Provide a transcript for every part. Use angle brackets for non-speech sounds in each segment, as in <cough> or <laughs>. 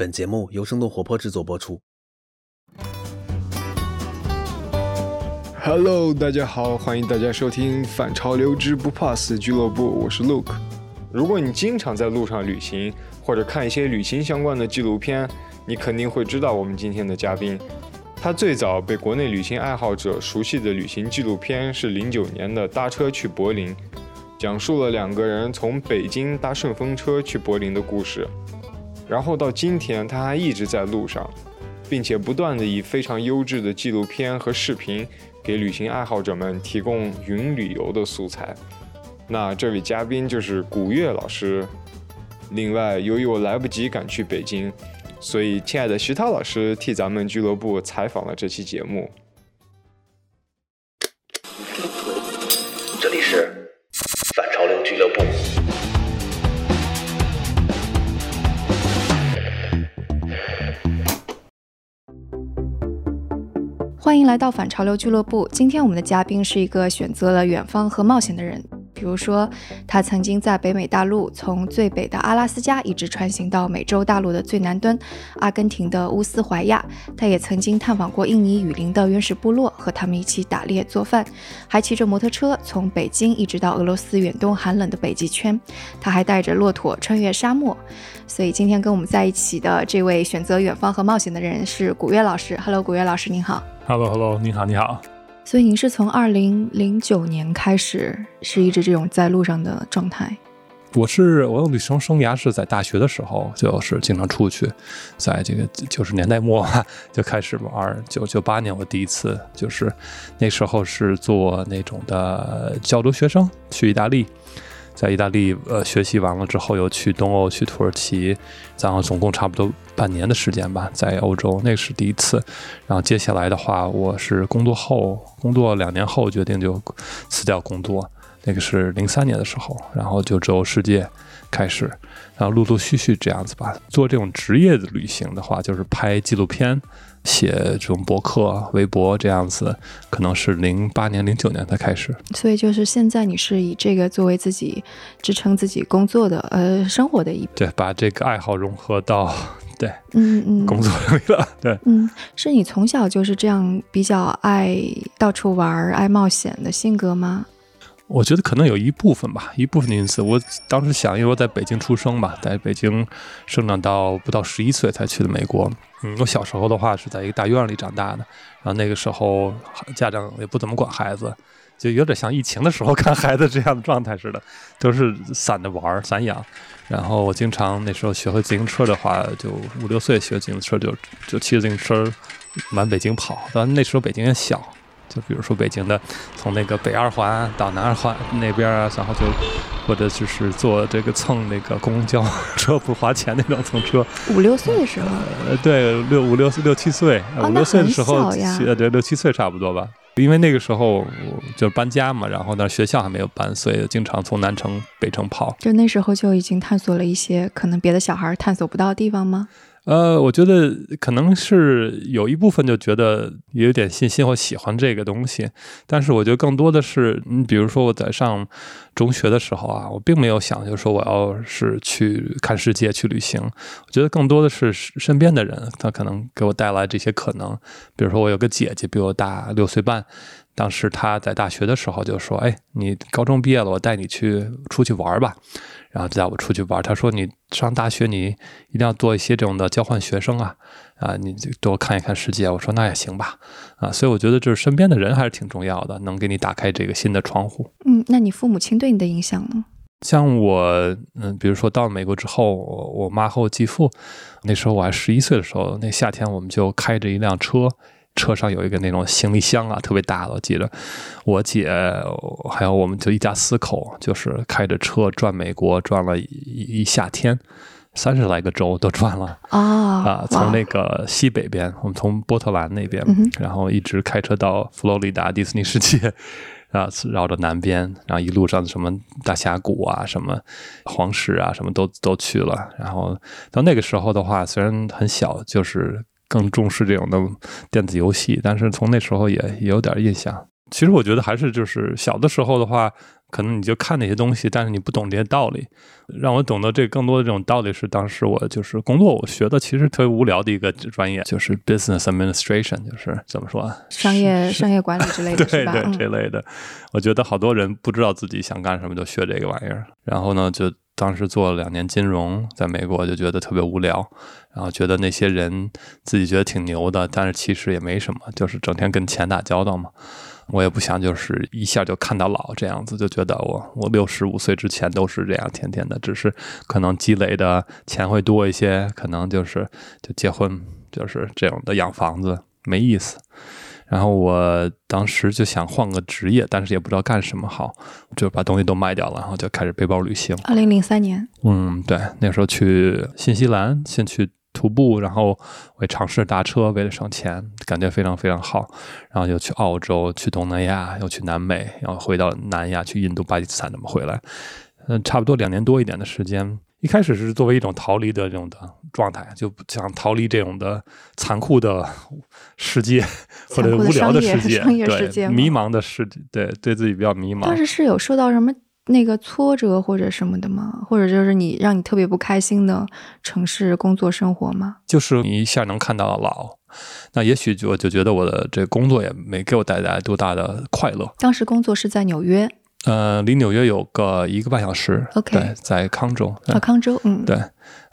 本节目由生动活泼制作播出。Hello，大家好，欢迎大家收听反潮流之不怕死俱乐部，我是 Look。如果你经常在路上旅行，或者看一些旅行相关的纪录片，你肯定会知道我们今天的嘉宾。他最早被国内旅行爱好者熟悉的旅行纪录片是零九年的《搭车去柏林》，讲述了两个人从北京搭顺风车去柏林的故事。然后到今天，他还一直在路上，并且不断的以非常优质的纪录片和视频给旅行爱好者们提供云旅游的素材。那这位嘉宾就是古月老师。另外，由于我来不及赶去北京，所以亲爱的徐涛老师替咱们俱乐部采访了这期节目。欢迎来到反潮流俱乐部。今天我们的嘉宾是一个选择了远方和冒险的人。比如说，他曾经在北美大陆从最北的阿拉斯加一直穿行到美洲大陆的最南端阿根廷的乌斯怀亚。他也曾经探访过印尼雨林的原始部落，和他们一起打猎做饭，还骑着摩托车从北京一直到俄罗斯远东寒冷的北极圈。他还带着骆驼穿越沙漠。所以今天跟我们在一起的这位选择远方和冒险的人是古月老师。Hello，古月老师您好。Hello，Hello，你好，你好。所以您是从二零零九年开始，是一直这种在路上的状态。我是我的旅行生涯是在大学的时候，就是经常出去，在这个九十年代末 <laughs> 就开始玩。九九八年我第一次就是那时候是做那种的交流学生去意大利，在意大利呃学习完了之后又去东欧去土耳其，然后总共差不多半年的时间吧，在欧洲那是第一次。然后接下来的话，我是工作后工作两年后决定就辞掉工作。那个是零三年的时候，然后就周游世界开始，然后陆陆续续这样子吧。做这种职业的旅行的话，就是拍纪录片、写这种博客、微博这样子，可能是零八年、零九年才开始。所以就是现在你是以这个作为自己支撑自己工作的呃生活的一对，把这个爱好融合到 <laughs> 对嗯嗯工作里了。对，嗯，是你从小就是这样比较爱到处玩、爱冒险的性格吗？我觉得可能有一部分吧，一部分的因素。我当时想，因为我在北京出生嘛，在北京生长到不到十一岁才去的美国。嗯，我小时候的话是在一个大院里长大的，然后那个时候家长也不怎么管孩子，就有点像疫情的时候看孩子这样的状态似的，都是散着玩、散养。然后我经常那时候学会自行车的话，就五六岁学自行车就就骑着自行车满北京跑。但那时候北京也小。就比如说北京的，从那个北二环到南二环那边啊，然后就或者就是坐这个蹭那个公交车不花钱那种蹭车。五六岁的时候，呃，对，六五六六七岁，哦五六岁的时候，呃，对，六七岁差不多吧。因为那个时候就搬家嘛，然后呢学校还没有搬，所以经常从南城北城跑。就那时候就已经探索了一些可能别的小孩探索不到的地方吗？呃，我觉得可能是有一部分就觉得有点信心或喜欢这个东西，但是我觉得更多的是，你比如说我在上中学的时候啊，我并没有想就说我要是去看世界去旅行，我觉得更多的是身边的人，他可能给我带来这些可能。比如说我有个姐姐比我大六岁半，当时他在大学的时候就说：“哎，你高中毕业了，我带你去出去玩吧。”然后带我出去玩，他说：“你上大学，你一定要做一些这种的交换学生啊，啊，你多看一看世界。”我说：“那也行吧，啊。”所以我觉得就是身边的人还是挺重要的，能给你打开这个新的窗户。嗯，那你父母亲对你的影响呢？像我，嗯，比如说到美国之后，我我妈和我继父，那时候我还十一岁的时候，那夏天我们就开着一辆车。车上有一个那种行李箱啊，特别大的。我记得我姐还有我们就一家四口，就是开着车转美国，转了一一夏天，三十来个州都转了啊啊！从那个西北边，我们从波特兰那边，嗯然后一直开车到佛罗里达迪士尼世界。<laughs> 啊，绕着南边，然后一路上什么大峡谷啊，什么黄石啊，什么都都去了。然后到那个时候的话，虽然很小，就是更重视这种的电子游戏，但是从那时候也也有点印象。其实我觉得还是就是小的时候的话，可能你就看那些东西，但是你不懂这些道理。让我懂得这更多的这种道理是，当时我就是工作，我学的其实特别无聊的一个专业，就是 business administration，就是怎么说啊，商业 <laughs> 商业管理之类的，对？对这类的。我觉得好多人不知道自己想干什么，就学这个玩意儿。然后呢，就当时做了两年金融，在美国就觉得特别无聊，然后觉得那些人自己觉得挺牛的，但是其实也没什么，就是整天跟钱打交道嘛。我也不想就是一下就看到老这样子，就觉得我我六十五岁之前都是这样，天天的，只是可能积累的钱会多一些，可能就是就结婚就是这种的养房子没意思。然后我当时就想换个职业，但是也不知道干什么好，就把东西都卖掉了，然后就开始背包旅行。二零零三年，嗯，对，那时候去新西兰，先去徒步，然后我也尝试搭车，为了省钱，感觉非常非常好。然后又去澳洲，去东南亚，又去南美，然后回到南亚，去印度、巴基斯坦，怎么回来？嗯，差不多两年多一点的时间。一开始是作为一种逃离的这种的状态，就想逃离这种的残酷的世界或者无聊的世界，商业世界对迷茫的世界，对对自己比较迷茫。当时是有受到什么那个挫折或者什么的吗？或者就是你让你特别不开心的城市工作生活吗？就是你一下能看到老，那也许就就觉得我的这工作也没给我带来多大的快乐。当时工作是在纽约。呃，离纽约有个一个半小时。OK，对，在康州。啊，康州，嗯，对，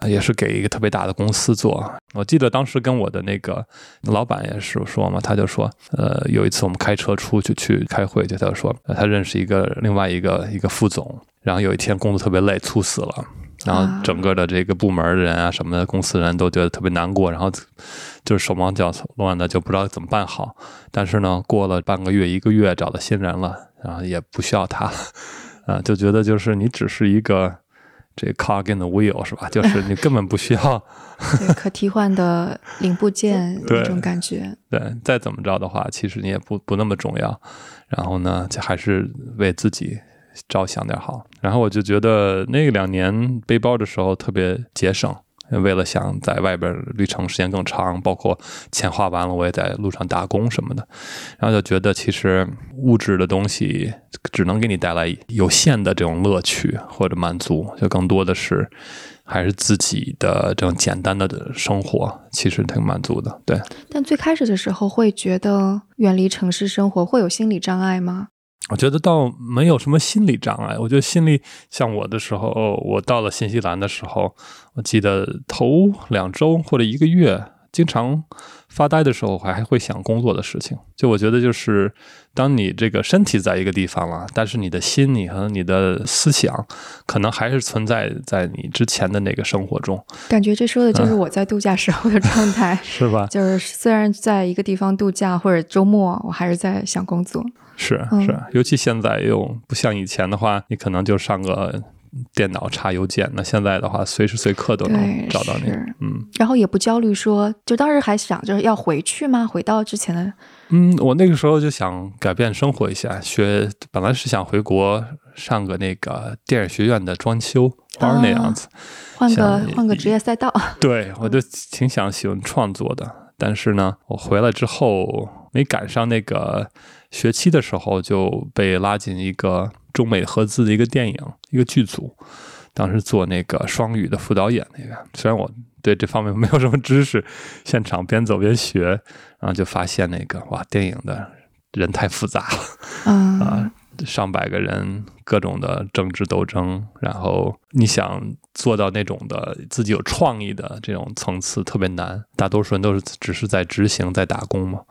也是给一个特别大的公司做。我记得当时跟我的那个老板也是说嘛，他就说，呃，有一次我们开车出去去开会，就他就说，他认识一个另外一个一个副总，然后有一天工作特别累，猝死了。然后整个的这个部门的人啊，什么的公司人都觉得特别难过，然后就是手忙脚乱的，就不知道怎么办好。但是呢，过了半个月、一个月，找到新人了，然后也不需要他，啊，就觉得就是你只是一个这 cog in the wheel 是吧？就是你根本不需要 <laughs> 可替换的零部件 <laughs> 那种感觉。对，再怎么着的话，其实你也不不那么重要。然后呢，就还是为自己。着想点好，然后我就觉得那两年背包的时候特别节省，为了想在外边旅程时间更长，包括钱花完了，我也在路上打工什么的，然后就觉得其实物质的东西只能给你带来有限的这种乐趣或者满足，就更多的是还是自己的这种简单的生活，其实挺满足的。对，但最开始的时候会觉得远离城市生活会有心理障碍吗？我觉得倒没有什么心理障碍。我觉得心理像我的时候，我到了新西兰的时候，我记得头两周或者一个月，经常发呆的时候，我还会想工作的事情。就我觉得，就是当你这个身体在一个地方了，但是你的心你和你的思想，可能还是存在在你之前的那个生活中。感觉这说的就是我在度假时候的状态，嗯、是吧？就是虽然在一个地方度假或者周末，我还是在想工作。是是，尤其现在又不像以前的话，你可能就上个电脑查邮件，那现在的话，随时随刻都能找到你。嗯，然后也不焦虑说，就当时还想着要回去吗？回到之前的？嗯，我那个时候就想改变生活一下，学本来是想回国上个那个电影学院的装修班那样子，换个换个职业赛道。<laughs> 对，我就挺想喜欢创作的，但是呢，我回来之后没赶上那个。学期的时候就被拉进一个中美合资的一个电影一个剧组，当时做那个双语的副导演那个。虽然我对这方面没有什么知识，现场边走边学，然后就发现那个哇，电影的人太复杂了，嗯、<laughs> 啊，上百个人，各种的政治斗争，然后你想做到那种的自己有创意的这种层次特别难，大多数人都是只是在执行在打工嘛。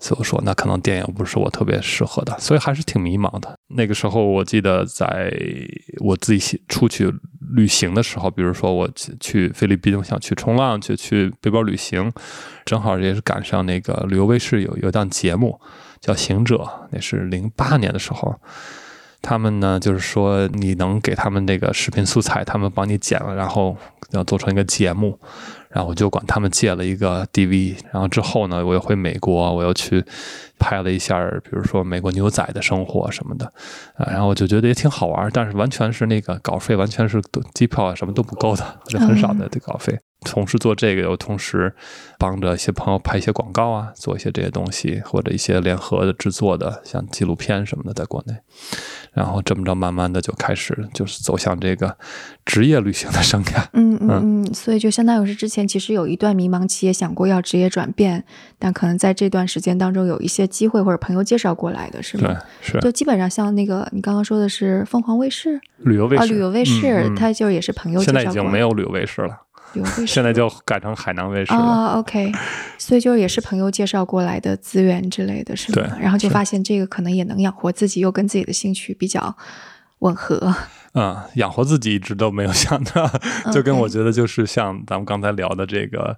所以我说，那可能电影不是我特别适合的，所以还是挺迷茫的。那个时候，我记得在我自己出去旅行的时候，比如说我去菲律宾，我想去冲浪，去去背包旅行，正好也是赶上那个旅游卫视有有档节目叫《行者》，那是零八年的时候。他们呢，就是说你能给他们那个视频素材，他们帮你剪了，然后要做成一个节目。然后我就管他们借了一个 DV，然后之后呢，我又回美国，我又去拍了一下，比如说美国牛仔的生活什么的，啊，然后我就觉得也挺好玩，但是完全是那个稿费，完全是机票啊什么都不够的，就很少的这稿费。同时做这个，又同时帮着一些朋友拍一些广告啊，做一些这些东西，或者一些联合的制作的，像纪录片什么的，在国内。然后这么着，慢慢的就开始就是走向这个职业旅行的生涯。嗯嗯嗯，所以就相当于是之前其实有一段迷茫期，也想过要职业转变，但可能在这段时间当中有一些机会或者朋友介绍过来的，是吗？对，是就基本上像那个你刚刚说的是凤凰卫视啊，旅游卫视，旅游卫视，他就也是朋友介现绍过来。在已经没有旅游卫视了，现在就改成海南卫视了。啊、o k 所以就也是朋友介绍过来的资源之类的，是吗？对然后就发现这个可能也能养活自己，又跟自己的兴趣比较吻合。嗯，养活自己一直都没有想到，就跟我觉得就是像咱们刚才聊的这个，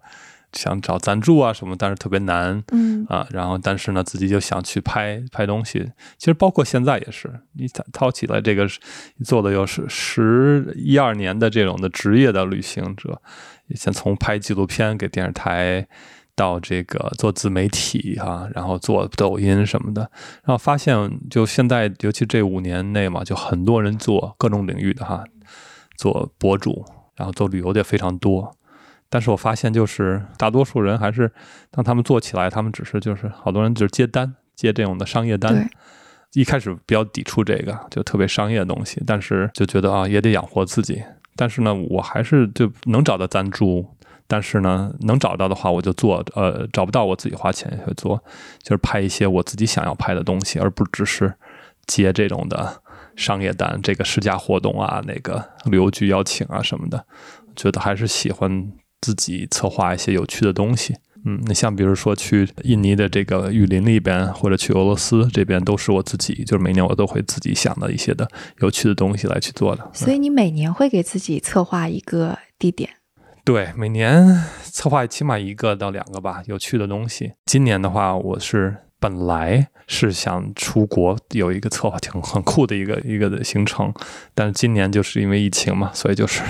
想找赞助啊什么，但是特别难。嗯啊，然后但是呢，自己就想去拍拍东西。其实包括现在也是，你掏掏起来这个做的又是十一二年的这种的职业的旅行者，先从拍纪录片给电视台，到这个做自媒体哈、然后做抖音什么的，然后发现就现在，尤其这五年内嘛，就很多人做各种领域的哈，做博主，然后做旅游的也非常多。但是我发现，就是大多数人还是当他们做起来，他们只是就是好多人就是接单，接这种的商业单对。一开始比较抵触这个，就特别商业的东西，但是就觉得啊，也得养活自己。但是呢，我还是就能找到赞助，但是呢，能找到的话我就做，呃，找不到我自己花钱也会做，就是拍一些我自己想要拍的东西，而不只是接这种的商业单，这个试驾活动啊，那个旅游局邀请啊什么的，觉得还是喜欢自己策划一些有趣的东西。嗯，你像比如说去印尼的这个雨林里边，或者去俄罗斯这边，都是我自己，就是每年我都会自己想到一些的有趣的东西来去做的。所以你每年会给自己策划一个地点。对，每年策划起码一个到两个吧，有趣的东西。今年的话，我是本来是想出国，有一个策划挺很酷的一个一个的行程，但是今年就是因为疫情嘛，所以就是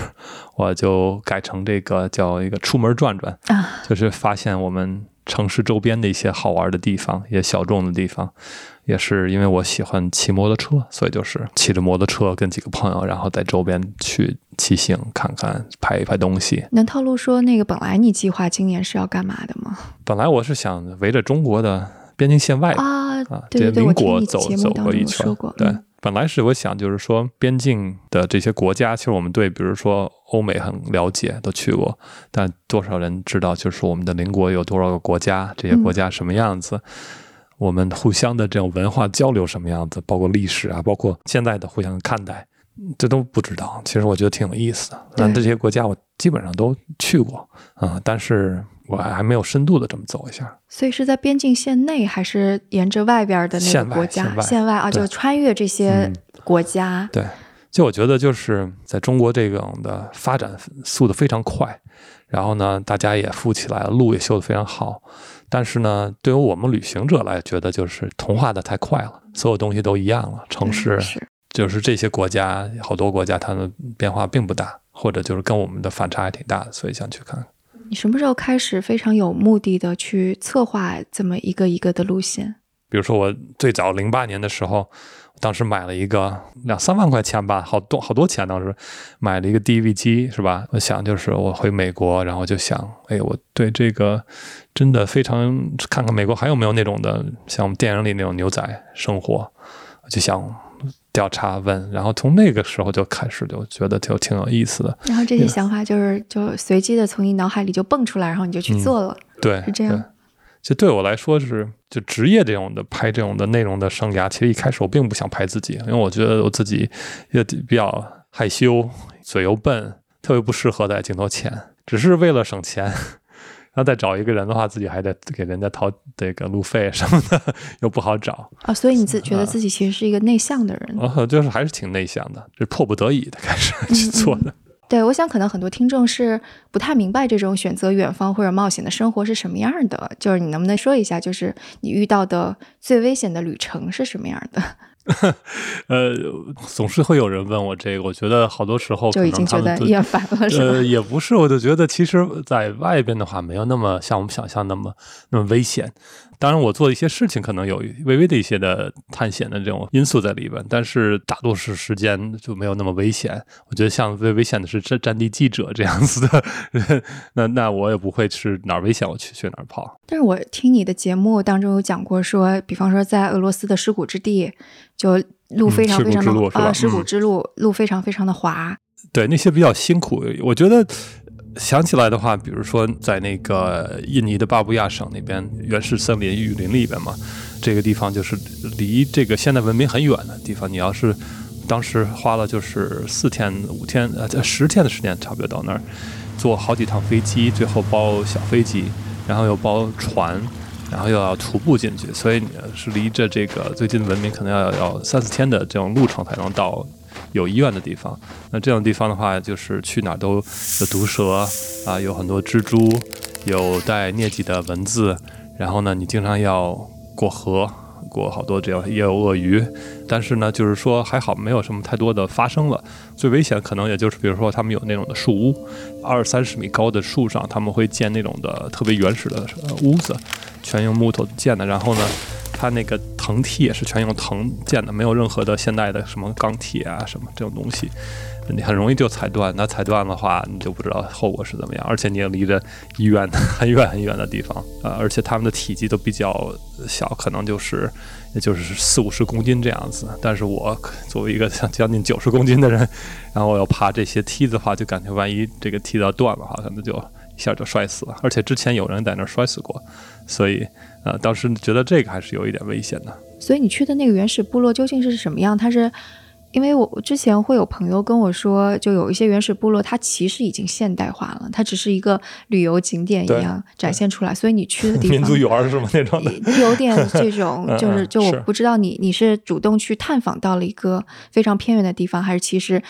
我就改成这个叫一个出门转转，啊，就是发现我们城市周边的一些好玩的地方，一些小众的地方。也是因为我喜欢骑摩托车，所以就是骑着摩托车跟几个朋友，然后在周边去骑行看看，拍一拍东西。能透露说那个本来你计划今年是要干嘛的吗？本来我是想围着中国的边境线外啊，啊，对邻国走走过一圈。对嗯，本来是我想就是说边境的这些国家，其实我们对比如说欧美很了解，都去过，但多少人知道就是我们的邻国有多少个国家，这些国家什么样子？我们互相的这种文化交流什么样子，包括历史啊，包括现在的互相看待，这都不知道。其实我觉得挺有意思的。但这些国家我基本上都去过啊、但是我还还没有深度的这么走一下。所以是在边境线内，还是沿着外边的那线外个国家线外啊？就穿越这些嗯国家。对，就我觉得就是在中国这种的发展速度非常快，然后呢，大家也富起来了，路也修得非常好。但是呢，对于我们旅行者来觉得就是同化的太快了，所有东西都一样了，城市就是这些国家，好多国家它的变化并不大，或者就是跟我们的反差还挺大的，所以想去看看。你什么时候开始非常有目的的去策划这么一个一个的路线？比如说我最早零八年的时候，当时买了一个两三万块钱吧，好多好多钱。当时买了一个 DV 机，是吧？我想就是我回美国，然后就想，哎，我对这个真的非常看看美国还有没有那种的，像我们电影里那种牛仔生活，就想调查问，然后从那个时候就开始就觉得就挺有意思的。然后这些想法就是就随机的从你脑海里就蹦出来，然后你就去做了。对，是这样。就对我来说是，就职业这种的拍这种的内容的生涯，其实一开始我并不想拍自己，因为我觉得我自己也比较害羞，嘴又笨，特别不适合在镜头前。只是为了省钱，然后再找一个人的话，自己还得给人家掏这个路费什么的，<laughs> 又不好找。啊，所以你自觉得自己其实是一个内向的人。就是还是挺内向的，这迫不得已的开始去做的。对，我想可能很多听众是不太明白这种选择远方或者冒险的生活是什么样的。就是你能不能说一下，就是你遇到的最危险的旅程是什么样的？<laughs> 呃，总是会有人问我这个，我觉得好多时候就已经觉得厌烦了，是呃，也不是，我就觉得其实，在外边的话，没有那么像我们想象那么那么危险。当然，我做的一些事情可能有微微的一些的探险的这种因素在里边，但是大多数时间就没有那么危险。我觉得像最危险的是战战地记者这样子的人，<laughs> 那那我也不会是哪儿危险我去去哪儿跑。但是我听你的节目当中有讲过说，比方说在俄罗斯的尸骨之地，就路非常嗯非常的啊，尸骨嗯之路路非常非常的滑，对那些比较辛苦，我觉得想起来的话，比如说在那个印尼的巴布亚省那边原始森林雨林里边嘛，这个地方就是离这个现代文明很远的地方。你要是当时花了就是四天五天呃十天的时间，差不多到那儿，坐好几趟飞机，最后包小飞机，然后又包船。然后又要徒步进去，所以你是离着这个最近的文明可能要要三四天的这种路程才能到有医院的地方。那这种地方的话，就是去哪儿都有毒蛇啊，有很多蜘蛛，有带疟疾的蚊子，然后呢，你经常要过河。过好多这样，也有鳄鱼，但是呢，就是说还好没有什么太多的发生了。最危险可能也就是，比如说他们有那种的树屋，二三十米高的树上，他们会建那种的特别原始的屋子，全用木头建的。然后呢，它那个藤梯也是全用藤建的，没有任何的现代的什么钢铁啊什么这种东西，你很容易就踩断。那踩断的话，你就不知道后果是怎么样，而且你也离着医院很远很远的地方，呃，而且他们的体积都比较小，可能就是也就是四五十公斤这样子。但是我作为一个像将近九十公斤的人，然后我要爬这些梯子的话，就感觉万一这个梯子要断了的话，可能就一下就摔死了。而且之前有人在那儿摔死过，所以呃，当时觉得这个还是有一点危险的。所以你去的那个原始部落究竟是什么样？它是因为我之前会有朋友跟我说，就有一些原始部落，它其实已经现代化了，它只是一个旅游景点一样展现出来。所以你去的地 <laughs> 方民族园儿是吗？那种的。有点这种 <laughs> 嗯，就是就我不知道你你是主动去探访到了一个非常偏远的地方，还是其实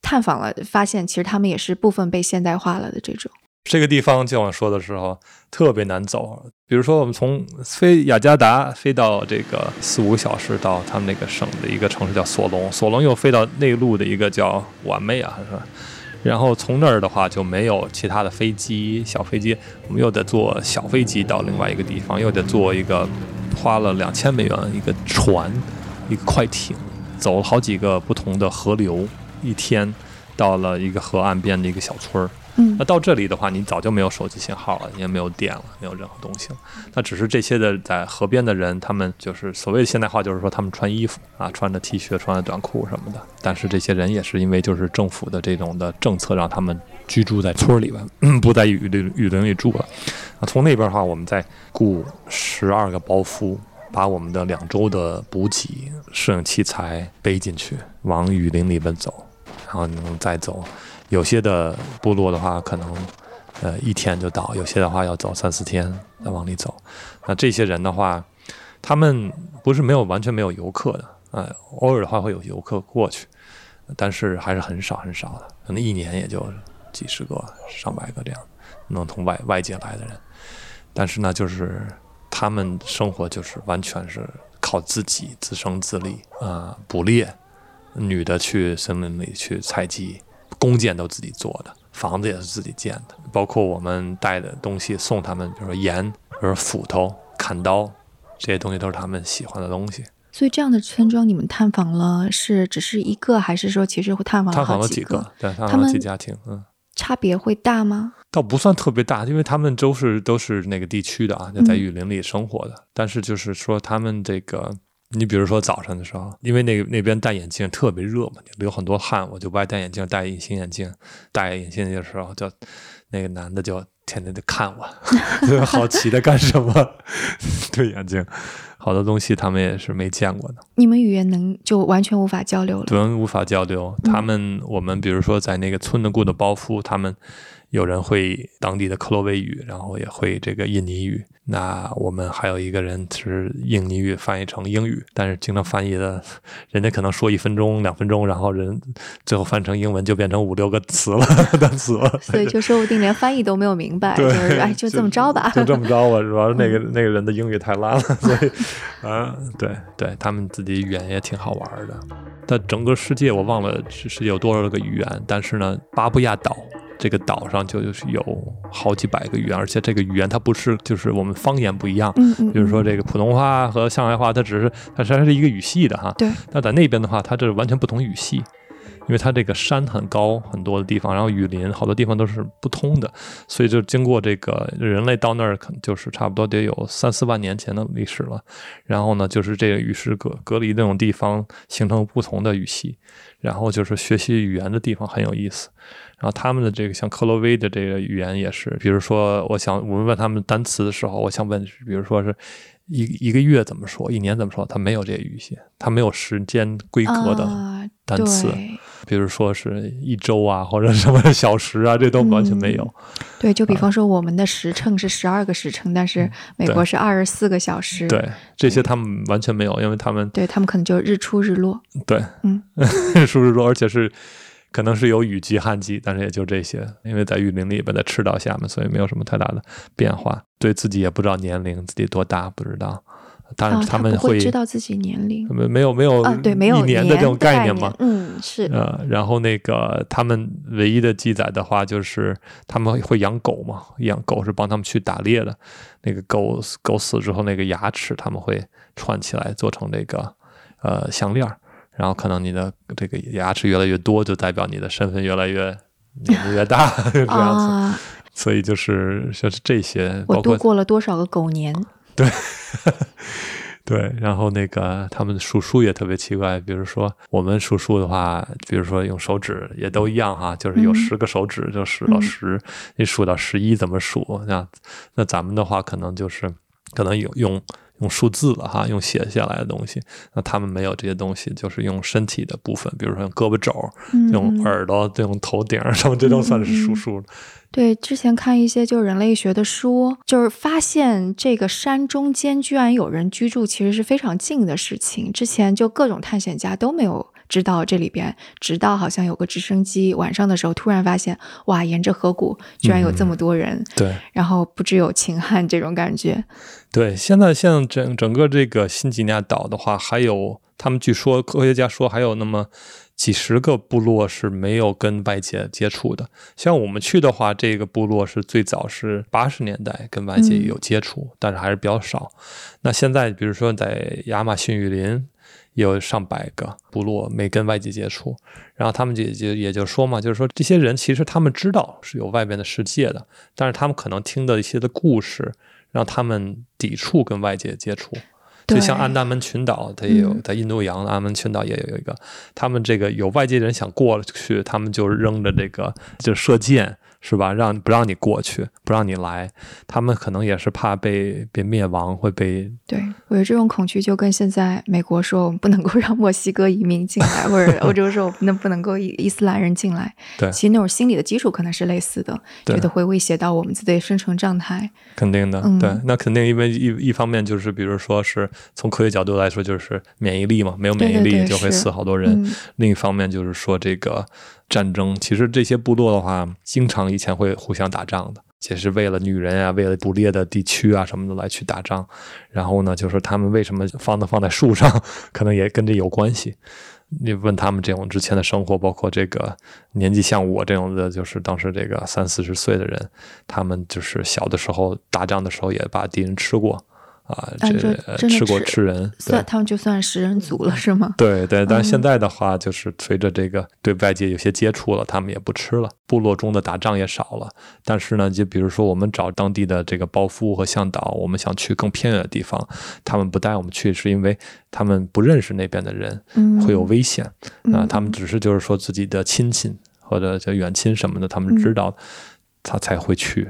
探访了发现其实他们也是部分被现代化了的这种。这个地方就我说的时候特别难走，比如说我们从飞雅加达飞到这个四五个小时到他们那个省的一个城市叫索隆，索隆又飞到内陆的一个叫完美啊，是吧？然后从那儿的话就没有其他的飞机、小飞机，我们又得坐小飞机到另外一个地方，又得坐一个花了两千美元一个船，一个快艇，走了好几个不同的河流，一天到了一个河岸边的一个小村儿。那到这里的话，你早就没有手机信号了，也没有电了，没有任何东西了。那只是这些的在河边的人，他们就是所谓的现代化，就是说他们穿衣服啊，穿着 T 恤、穿着短裤什么的。但是这些人也是因为就是政府的这种的政策，让他们居住在村里边，不在雨林雨林里住了。啊，从那边的话，我们再雇十二个包夫，把我们的两周的补给、摄影器材背进去，往雨林里边走，然后能再走。有些的部落的话，可能呃一天就到；有些的话要走三四天再往里走。那这些人的话，他们不是没有完全没有游客的，呃，偶尔的话会有游客过去，但是还是很少很少的，可能一年也就几十个、上百个这样，能从外外界来的人。但是呢，就是他们生活就是完全是靠自己自生自立啊、捕猎，女的去森林里去采集。弓箭都自己做的，房子也是自己建的，包括我们带的东西送他们，比如说盐，比如说斧头、砍刀，这些东西都是他们喜欢的东西。所以这样的村庄你们探访了是只是一个，还是说其实会探访了探访了几个，对，探访了几家庭，嗯，差别会大吗？倒不算特别大，因为他们都是都是那个地区的啊，就在嗯雨林里生活的。但是就是说他们这个。你比如说早晨的时候，因为那那边戴眼镜特别热嘛，流很多汗，我就不爱戴眼镜，戴隐形眼镜。戴隐形眼镜的时候，就那个男的就天天就看我，<laughs> 就好奇的干什么？<laughs> 对眼镜，好多东西他们也是没见过的，你们语言能就完全无法交流了？对，无法交流。他们我们比如说在那个村的雇的包夫，他们有人会当地的克罗威语，然后也会这个印尼语。那我们还有一个人是印尼语翻译成英语，但是经常翻译的，人家可能说一分钟、两分钟，然后人最后翻成英文就变成五六个词了，<laughs> 单词了。所以就说不定连翻译都没有明白，就是哎，<laughs> 就这么着吧，就这么着吧。主要是那个那个人的英语太烂了，所以啊，对对，他们自己语言也挺好玩的。但整个世界我忘了是有多少个语言，但是呢，巴布亚岛。这个岛上就就是有好几百个语言，而且这个语言它不是就是我们方言不一样，嗯嗯，比如说这个普通话和上海话，它只是它实际上是一个语系的哈。对。那在那边的话，它这是完全不同语系，因为它这个山很高很多的地方，然后雨林好多地方都是不通的，所以就经过这个人类到那儿，可能就是差不多得有三四万年前的历史了。然后呢，就是这个与世隔隔离那种地方形成不同的语系，然后就是学习语言的地方很有意思。然后他们的这个像克洛威的这个语言也是，比如说，我想我们问他们单词的时候，我想问，比如说是一一个月怎么说，一年怎么说，他没有这些语系，他没有时间规格的单词，比如说是一周啊，或者什么小时啊，这都完全没有。对，就比方说我们的时称是十二个时辰，但是美国是二十四个小时。对，这些他们完全没有，因为他们对他们可能就日出日落。对，嗯，<laughs> 日出日落，而且是。可能是有雨季、旱季，但是也就这些，因为在雨林里边，在赤道下面，所以没有什么太大的变化。对自己也不知道年龄，自己多大不知道。当然他们会知道自己年龄，没没有没有对没有一年的这种概念嘛？嗯，是。呃，然后那个他们唯一的记载的话，就是他们会养狗嘛，养狗是帮他们去打猎的。那个狗狗死之后，那个牙齿他们会串起来做成那个呃项链。然后可能你的这个牙齿越来越多，就代表你的身份越来越年纪越大，<laughs> 这样子。所以就是像是这些，我度过了多少个狗年？<laughs> 对，<laughs> 对。然后那个他们数数也特别奇怪，比如说我们数数的话，比如说用手指也都一样哈，就是有十个手指就数到十，你数到十一怎么数？那那咱们的话可能就是可能有用。用数字了哈，用写下来的东西。那他们没有这些东西，就是用身体的部分，比如说用胳膊肘、用耳朵、用头顶什么，<laughs> 这都算是数数。对，之前看一些就是人类学的书，就是发现这个山中间居然有人居住，其实是非常近的事情。之前就各种探险家都没有。知道这里边，直到好像有个直升机晚上的时候，突然发现，哇，沿着河谷居然有这么多人。对，然后不只有秦汉这种感觉。对，现在像整整个这个新几内亚岛的话，还有他们据说科学家说还有那么几十个部落是没有跟外界接触的。像我们去的话，这个部落是最早是八十年代跟外界有接触，但是还是比较少。那现在比如说在亚马逊雨林。有上百个部落没跟外界接触，然后他们就就也就说嘛，就是说这些人其实他们知道是有外边的世界的，但是他们可能听的一些的故事让他们抵触跟外界接触。就像安达门群岛，它也有在印度洋安达门群岛也有一个，他们这个有外界人想过去，他们就扔着这个就射箭。是吧？让不让你过去，不让你来，他们可能也是怕被被灭亡，会被。对，我觉得这种恐惧就跟现在美国说我们不能够 <laughs> 让墨西哥移民进来，或者欧洲说我们不能够伊伊斯兰人进来。<laughs> 对，其实那种心理的基础可能是类似的，觉得会威胁到我们自己的生存状态。肯定的，对，那肯定因为一一方面就是，比如说是从科学角度来说，就是免疫力嘛，没有免疫力就会死好多人。另一方面就是说这个。战争其实这些部落的话，经常以前会互相打仗的，也是为了女人啊，为了捕猎的地区啊什么的来去打仗。然后呢，就是他们为什么放的放在树上，可能也跟这有关系。你问他们这种之前的生活，包括这个年纪像我这种的，就是当时这个三四十岁的人，他们就是小的时候打仗的时候也把敌人吃过。啊，这吃过吃人，算他们就算食人族了，是吗？对对，但是现在的话，就是随着这个对外界有些接触了，他们也不吃了，部落中的打仗也少了。但是呢，就比如说我们找当地的这个包夫和向导，我们想去更偏远的地方，他们不带我们去，是因为他们不认识那边的人，会有危险啊。他们只是就是说自己的亲戚或者叫远亲什么的，他们知道，他才会去。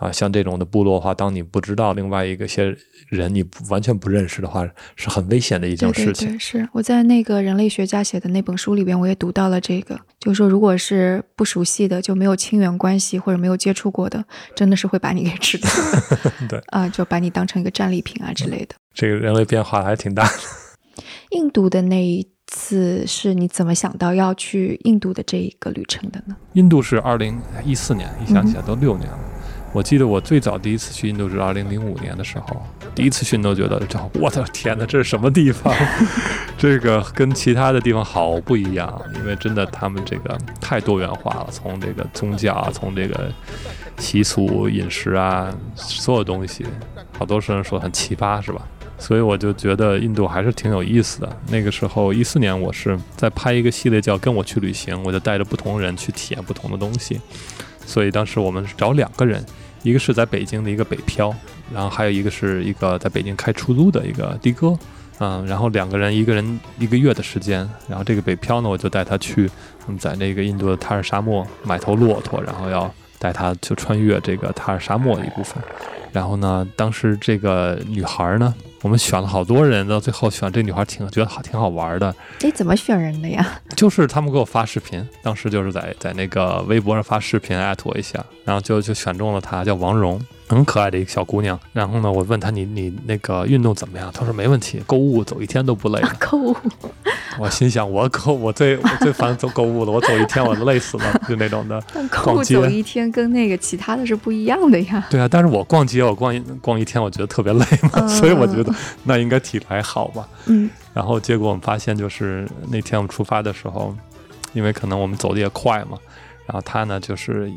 啊，像这种的部落的话，当你不知道另外一个些人你不完全不认识的话，是很危险的一件对对事情。对，是我在那个人类学家写的那本书里边，我也读到了这个，就是说，如果是不熟悉的，就没有亲缘关系或者没有接触过的，真的是会把你给吃掉的 <laughs> 对，啊、就把你当成一个战利品啊之类的。这个人类变化还挺大的。<laughs> 印度的那一次是你怎么想到要去印度的这一个旅程的呢？印度是二零一四年，一想起来都六年了。我记得我最早第一次去印度是二零零五年的时候，第一次去印度觉得，这我的天哪，这是什么地方？<laughs> 这个跟其他的地方好不一样，因为真的他们这个太多元化了，从这个宗教啊，从这个习俗、饮食啊，所有东西，好多人说很奇葩，是吧？所以我就觉得印度还是挺有意思的。那个时候，一四年我是在拍一个系列叫《跟我去旅行》，我就带着不同人去体验不同的东西。所以当时我们是找两个人，一个是在北京的一个北漂，然后还有一个是一个在北京开出租的一个的哥，嗯，然后两个人一个人一个月的时间，然后这个北漂呢，我就带他去，嗯在那个印度的塔尔沙漠买头骆驼，然后要带她去穿越这个塔尔沙漠的一部分。然后呢，当时这个女孩呢，我们选了好多人，到最后选这女孩挺觉得好挺好玩的，哎，怎么选人的呀？就是他们给我发视频，当时就是在在那个微博上发视频艾特我一下，然后就就选中了她，叫王蓉，很可爱的一个小姑娘。然后呢，我问她你你那个运动怎么样？她说没问题，购物走一天都不累的。<laughs> 购物我心想我购我最我最烦走购物了，我走一天我都累死了，就那种的。<laughs> 但购物逛街走一天跟那个其他的是不一样的呀。对啊，但是我逛街我逛一逛一天，我觉得特别累嘛，所以我觉得那应该体力还好吧。嗯然后结果我们发现，就是那天我们出发的时候，因为可能我们走的也快嘛，然后他呢就是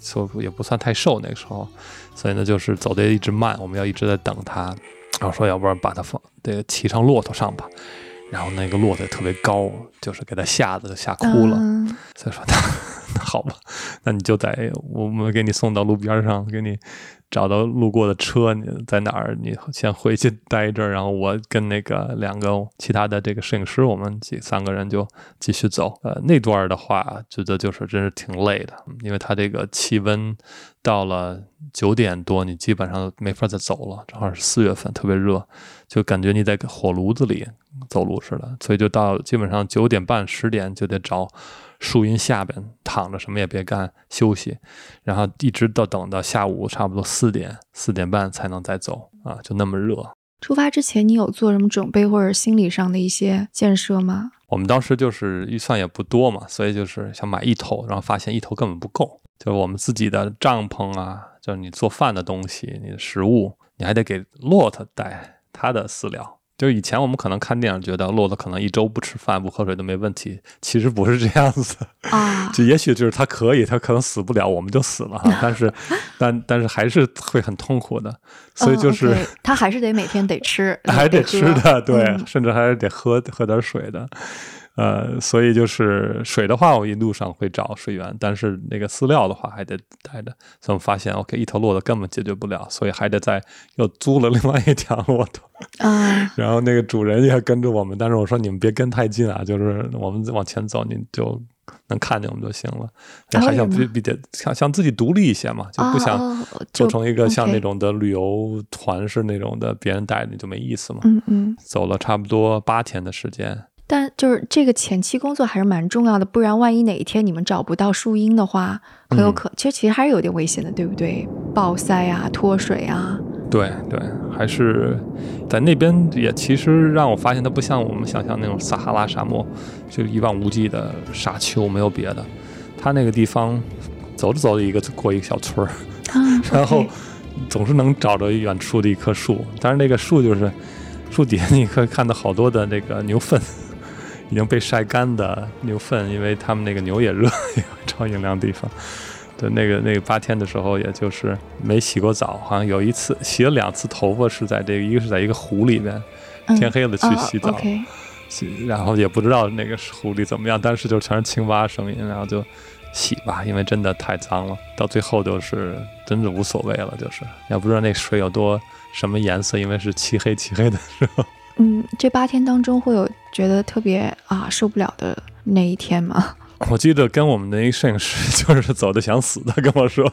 说也不算太瘦那个时候，所以呢就是走的一直慢，我们要一直在等他，然后说要不然把他放这个骑上骆驼上吧，然后那个骆驼也特别高，就是给他吓得吓哭了，嗯。所以说他 <laughs> 那好吧，那你就在我们给你送到路边上，给你找到路过的车，你在哪儿？你先回去待一阵儿，然后我跟那个两个其他的这个摄影师，我们几三个人就继续走。呃，那段的话，觉得就是真是挺累的，因为它这个气温到了九点多，你基本上没法再走了，正好是四月份，特别热，就感觉你在火炉子里走路似的，所以就到基本上九点半十点就得找树荫下边躺着，什么也别干休息，然后一直到等到下午差不多四点四点半才能再走啊，就那么热。出发之前你有做什么准备或者心理上的一些建设吗？我们当时就是预算也不多嘛，所以就是想买一头，然后发现一头根本不够，就是我们自己的帐篷啊，就是你做饭的东西，你的食物，你还得给骆驼带它的饲料。就是以前我们可能看电影觉得骆驼可能一周不吃饭不喝水都没问题，其实不是这样子。啊，<laughs> 就也许就是它可以，它可能死不了，我们就死了哈。但是，<laughs> 但但是还是会很痛苦的，所以就是、嗯，OK，他还是得每天得吃，<laughs> 还得吃的，对，嗯甚至还是得喝喝点水的。呃，所以就是水的话，我一路上会找水源，但是那个饲料的话还得带着。所以我们发现，OK，一头骆驼根本解决不了，所以还得再又租了另外一条骆驼。啊，<laughs> 然后那个主人也跟着我们，但是我说你们别跟太近啊，就是我们往前走，你就能看见我们就行了。啊还想比比得想想自己独立一些嘛，就不想哦做成一个像那种的旅游团是那种的，别人带你就没意思嘛。嗯嗯，走了差不多八天的时间，但就是这个前期工作还是蛮重要的，不然万一哪一天你们找不到树荫的话，很有嗯可、其实其实还是有点危险的，对不对？暴晒啊，脱水啊，对对，还是在那边也其实让我发现它不像我们想象那种撒哈拉沙漠，就一望无际的沙丘，没有别的。它那个地方走着走着一个过一个小村儿，啊，<laughs> 然后总是能找着远处的一棵树，但是那个树就是树底下你可以看到好多的那个牛粪，已经被晒干的牛粪，因为他们那个牛也热，<laughs> 也会找阴凉地方。对，那个那个八天的时候，也就是没洗过澡，好像有一次洗了两次头发，是在这个一个是在一个湖里边，嗯天黑了去哦洗澡然后也不知道那个湖里怎么样，但是就全是青蛙声音，然后就洗吧，因为真的太脏了，到最后就是真的无所谓了，就是也不知道那水有多什么颜色，因为是漆黑漆黑的时候。嗯，这八天当中会有觉得特别啊受不了的那一天吗？<laughs> 我记得跟我们的一摄影师就是走的想死，的跟我说，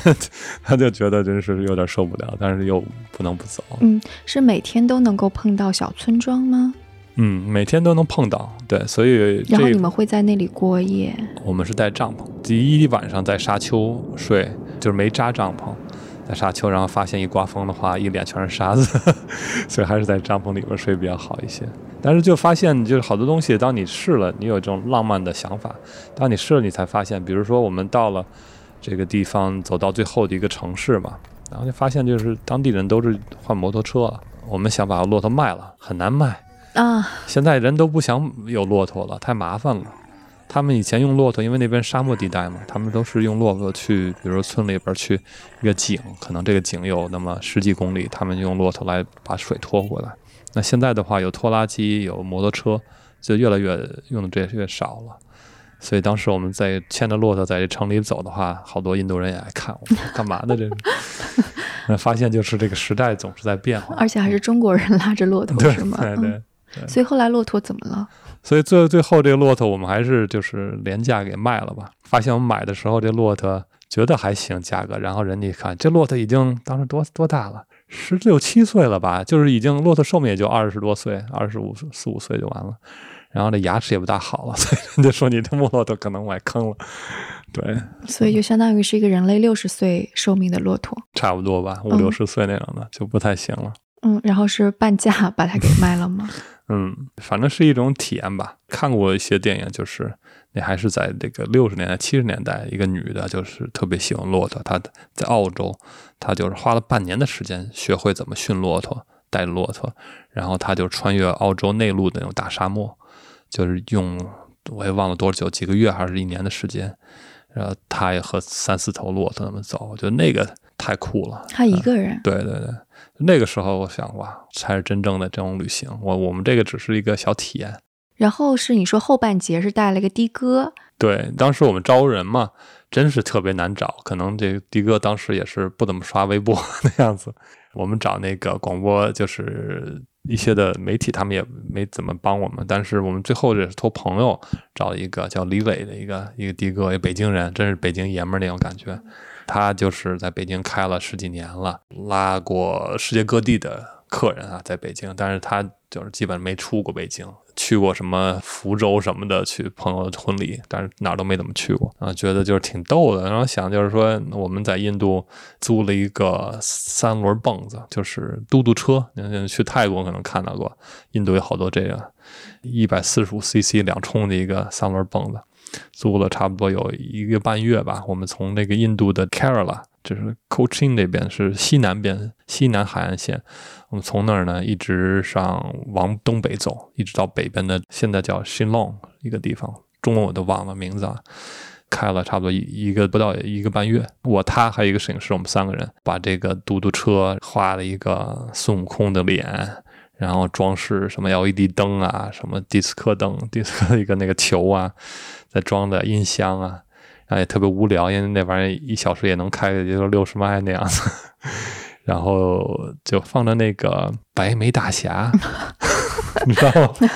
<laughs> 他就觉得真是有点受不了，但是又不能不走。嗯，是每天都能够碰到小村庄吗？嗯，每天都能碰到，对，所以然后你们会在那里过夜？我们是带帐篷，第一晚上在沙丘睡，就是没扎帐篷，在沙丘，然后发现一刮风的话，一脸全是沙子，<laughs> 所以还是在帐篷里边睡比较好一些。但是就发现，就是好多东西，当你试了，你有这种浪漫的想法；当你试了，你才发现，比如说我们到了这个地方，走到最后的一个城市嘛，然后就发现，就是当地人都是换摩托车了。我们想把骆驼卖了，很难卖。啊，现在人都不想有骆驼了，太麻烦了。他们以前用骆驼，因为那边沙漠地带嘛，他们都是用骆驼去，比如说村里边去一个井，可能这个井有那么十几公里，他们用骆驼来把水拖过来。那现在的话，有拖拉机，有摩托车，就越来越用的这越少了。所以当时我们在牵着骆驼在这城里走的话，好多印度人也爱看我们干嘛呢？这是。<laughs> 那发现就是这个时代总是在变化，而且还是中国人拉着骆驼 <laughs> 对是吗？对对。嗯所以后来骆驼怎么了？<laughs> 所以最最后这个骆驼，我们还是就是廉价给卖了吧。发现我们买的时候，这骆驼觉得还行价格，然后人家一看，这骆驼已经当时多多大了，十六七岁了吧，就是已经骆驼寿命也就二十多岁，二十五四五岁就完了。然后这牙齿也不大好了，所以人家说你这木骆驼可能崴坑了。对，所以就相当于是一个人类六十岁寿命的骆驼。差不多吧，五六十岁那种的、就不太行了。嗯，然后是半价把它给卖了吗？嗯，反正是一种体验吧。看过一些电影，就是那还是在这个六十年代、七十年代，一个女的，就是特别喜欢骆驼。她在澳洲，她就是花了半年的时间学会怎么驯骆驼，带骆驼，然后她就穿越澳洲内陆的那种大沙漠，就是用我也忘了多久，几个月还是一年的时间，然后她也和三四头骆驼那么走，我觉得那个太酷了。她一个人。对对对，那个时候我想哇，才是真正的这种旅行。我我们这个只是一个小体验。然后是你说后半截是带了个的哥，对，当时我们招人嘛，真是特别难找，可能这的哥当时也是不怎么刷微博 <laughs> 那样子。我们找那个广播，就是一些的媒体，他们也没怎么帮我们。但是我们最后也是托朋友找了一个叫李磊的一个一个的哥，一个北京人，真是北京爷们儿那种感觉。他就是在北京开了十几年了，拉过世界各地的客人啊，在北京，但是他就是基本没出过北京，去过什么福州什么的，去朋友的婚礼，但是哪儿都没怎么去过啊，觉得就是挺逗的。然后想就是说，我们在印度租了一个三轮蹦子，就是嘟嘟车，你去泰国可能看到过，印度有好多这个一百四十五 CC 两冲的一个三轮蹦子。租了差不多有一个半月吧。我们从那个印度的 Kerala，就是 Cochin 那边是西南边西南海岸线，我们从那儿呢一直上往东北走，一直到北边的现在叫 Shillong 一个地方，中文我都忘了名字啊。开了差不多一一个不到一个半月，我他还有一个摄影师，我们三个人把这个嘟嘟车画了一个孙悟空的脸。然后装饰什么 LED 灯啊，什么迪斯科灯，迪斯科一个那个球啊，再装的音箱啊，然后也特别无聊，因为那玩意儿一小时也能开个也就六十迈那样子，<laughs> 然后就放着那个白眉大侠，<laughs> 你知道吗？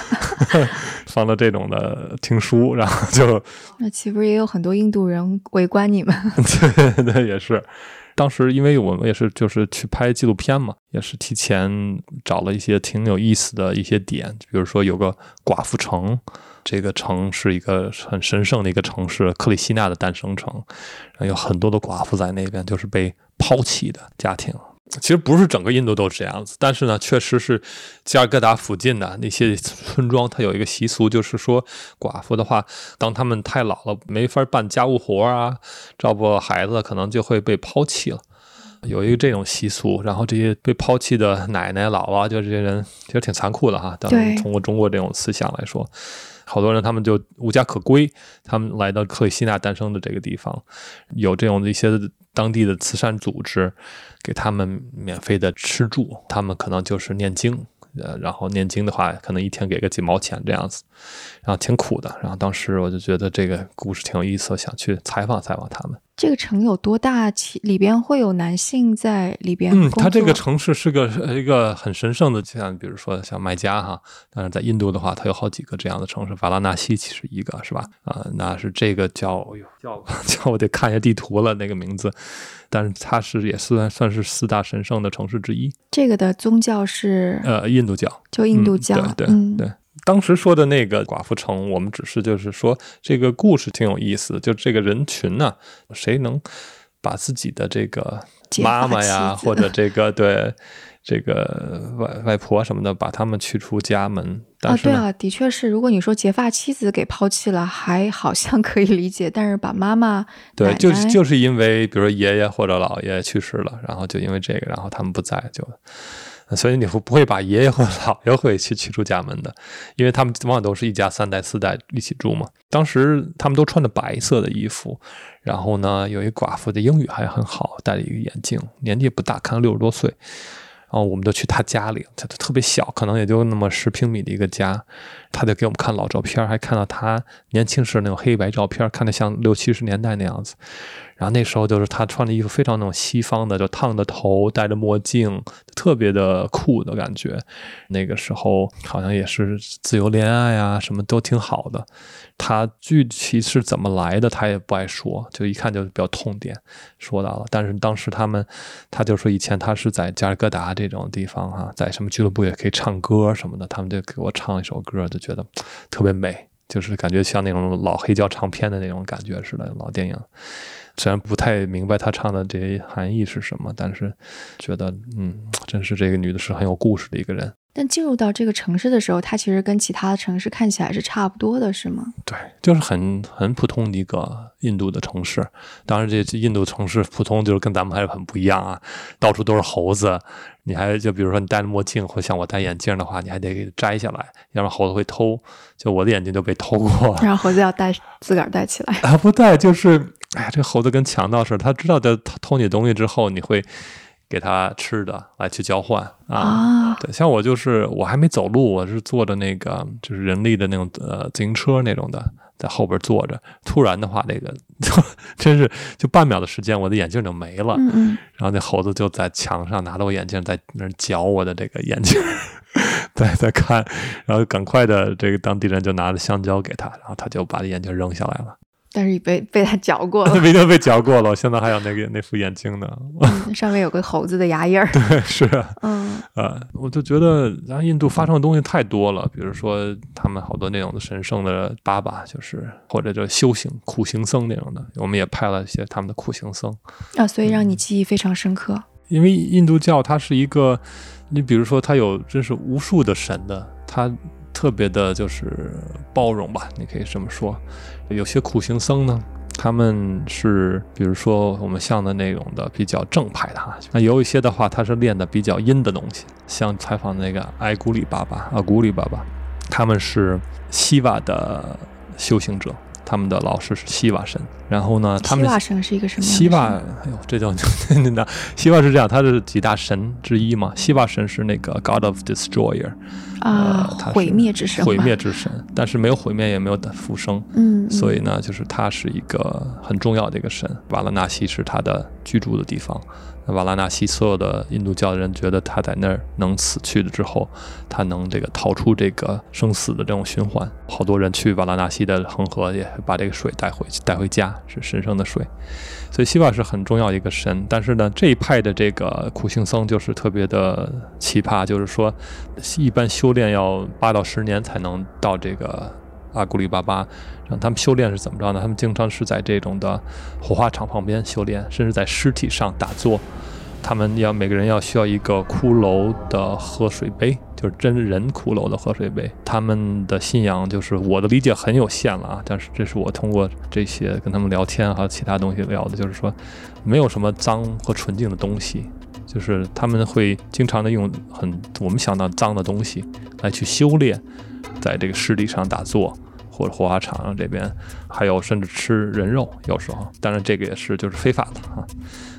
<laughs> 放了这种的听书，然后就那岂不是也有很多印度人围观你们？对对也是。当时因为我们也是就是去拍纪录片嘛，也是提前找了一些挺有意思的一些点，比如说有个寡妇城，这个城是一个很神圣的一个城市，克里希纳的诞生城，然后有很多的寡妇在那边，就是被抛弃的家庭。其实不是整个印度都是这样子，但是呢，确实是加尔各答附近的那些村庄，它有一个习俗，就是说寡妇的话，当他们太老了，没法办家务活啊，照顾孩子，可能就会被抛弃了。有一个这种习俗，然后这些被抛弃的奶奶、姥姥，就这些人，其实挺残酷的哈。当然，通过中国这种思想来说，好多人他们就无家可归，他们来到克里希纳诞生的这个地方，有这种一些当地的慈善组织给他们免费的吃住，他们可能就是念经，呃，然后念经的话，可能一天给个几毛钱这样子，然后挺苦的。然后当时我就觉得这个故事挺有意思，想去采访采访他们。这个城有多大？其里边会有男性在里边嗯，工它这个城市是个呃一个很神圣的，像比如说像麦加哈，但是在印度的话，它有好几个这样的城市，瓦拉纳西其实一个是吧？啊、那是这个叫哎呦叫 <laughs> 叫我得看一下地图了那个名字，但是它是也算算是四大神圣的城市之一，这个的宗教是呃，印度教。就印度嗯教，对对嗯对。当时说的那个寡妇城，我们只是就是说这个故事挺有意思，就这个人群呢、谁能把自己的这个妈妈呀，或者这个对这个外外婆什么的，把他们驱出家门，但啊，对啊，的确是。如果你说结发妻子给抛弃了，还好像可以理解，但是把妈妈、对，就是就是因为比如说爷爷或者姥爷去世了，然后就因为这个，然后他们不在，就所以你会不会把爷爷或姥爷会去驱出家门的？因为他们往往都是一家三代四代一起住嘛。当时他们都穿着白色的衣服，然后呢，有一寡妇的英语还很好，戴了一个眼镜，年纪也不大，看了六十多岁。然后我们就去他家里，他特别小，可能也就那么十平米的一个家，他就给我们看老照片，还看到他年轻时那种黑白照片，看着像六七十年代那样子。然后那时候就是他穿的衣服非常那种西方的，就烫着头，戴着墨镜，特别的酷的感觉。那个时候好像也是自由恋爱啊，什么都挺好的。他具体是怎么来的，他也不爱说，就一看就比较痛点说到了。但是当时他们，他就说以前他是在加尔各答这种地方哈、在什么俱乐部也可以唱歌什么的，他们就给我唱一首歌，就觉得特别美，就是感觉像那种老黑胶唱片的那种感觉似的，老电影。虽然不太明白他唱的这些含义是什么，但是觉得嗯，真是这个女的是很有故事的一个人。但进入到这个城市的时候，它其实跟其他的城市看起来是差不多的，是吗？对，就是很很普通的一个印度的城市。当然，这这印度城市普通就是跟咱们还是很不一样啊，到处都是猴子。你还就比如说你戴着墨镜，或像我戴眼镜的话，你还得给摘下来，要不然猴子会偷。就我的眼镜就被偷过，然后猴子要戴自个儿戴起来。<laughs> 啊，不戴就是，哎呀，这猴子跟强盗似的，他知道的，他偷你东西之后，你会给他吃的来去交换啊。啊，对，像我就是我还没走路，我是坐着那个就是人力的那种呃自行车那种的，在后边坐着。突然的话，那个 <laughs> 真是就半秒的时间，我的眼镜就没了。嗯嗯，然后那猴子就在墙上拿着我眼镜，在那嚼我的这个眼镜，<laughs> 在在看，然后赶快的这个当地人就拿着香蕉给他，然后他就把眼镜扔下来了。但是被被他嚼过了，<laughs> 已经被嚼过了，我现在还有那个那副眼镜呢。嗯上面有个猴子的牙印儿。<laughs> 对是啊，嗯啊，我就觉得，然后印度发生的东西太多了，比如说他们好多那种的神圣的爸爸，就是或者就修行苦行僧那种的，我们也拍了一些他们的苦行僧。啊，所以让嗯你记忆非常深刻。因为印度教它是一个，你比如说它有真是无数的神的，它特别的就是包容吧，你可以这么说。有些苦行僧呢，他们是比如说我们像的那种的比较正派的哈，那有一些的话，他是练的比较阴的东西，像采访那个艾古里爸爸阿古里爸爸，他们是西瓦的修行者。他们的老师是西瓦神，然后呢，他们希瓦神是一个什么样的西瓦，神哎呦，这叫 <laughs> 那那西瓦是这样，他是几大神之一嘛。西瓦神是那个 God of Destroyer，啊呃，他是毁灭之神，毁灭。之神，但是没有毁灭，也没有复生，嗯，嗯所以呢，就是他是一个很重要的一个神。瓦拉纳西是他的居住的地方。那瓦拉纳西所有的印度教的人觉得他在那儿能死去了之后，他能这个逃出这个生死的这种循环。好多人去瓦拉纳西的恒河也把这个水带回去带回家，是神圣的水。所以希瓦是很重要的一个神，但是呢，这一派的这个苦行僧就是特别的奇葩，就是说，<sniffs> 一般修 <sniffs> 修炼要八到十年才能到这个阿古里巴巴。然后他们修炼是怎么着呢？他们经常是在这种的火化场旁边修炼，甚至在尸体上打坐。他们要每个人要需要一个骷髅的喝水杯，就是真人骷髅的喝水杯。他们的信仰就是我的理解很有限了啊，但是这是我通过这些跟他们聊天还有其他东西聊的，就是说没有什么脏和纯净的东西，就是他们会经常的用很我们想到脏的东西来去修炼，在这个尸体上打坐。或者火化场上这边，还有甚至吃人肉，有时候，当然这个也是就是非法的啊，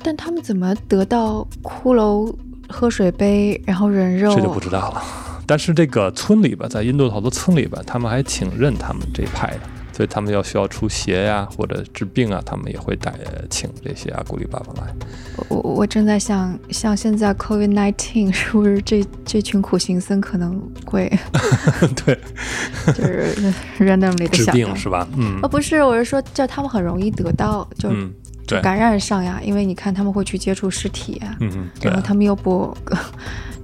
但他们怎么得到骷髅喝水杯，<laughs> 然后人肉？这就不知道了。但是这个村里吧，在印度的好多村里吧，他们还挺认他们这一派的，所以他们要需要出血呀、或者治病啊，他们也会带请这些阿古丽爸爸来。我我我正在想，像现在 COVID nineteen 是不是这这群苦行僧可能会 <laughs> <laughs> 对，就是 randomly 的 <laughs> 病是吧？嗯哦，不是，我是说，叫他们很容易得到就、嗯，对，感染上呀，因为你看他们会去接触尸体啊，嗯嗯，然后他们又不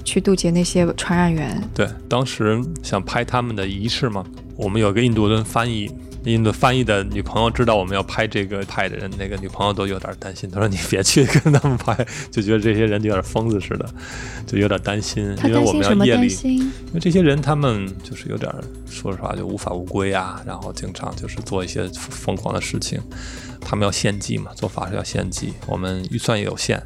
去渡劫那些传染源，对，当时想拍他们的仪式嘛，我们有个印度人翻译。印度翻译的女朋友知道我们要拍这个派的人，那个女朋友都有点担心。她说：“你别去跟他们拍，就觉得这些人就有点疯子似的，就有点担心。他因为我？们要夜里，因为这些人他们就是有点，说实话就无法无归啊，然后经常就是做一些疯狂的事情。他们要献祭嘛，做法是要献祭，我们预算也有限，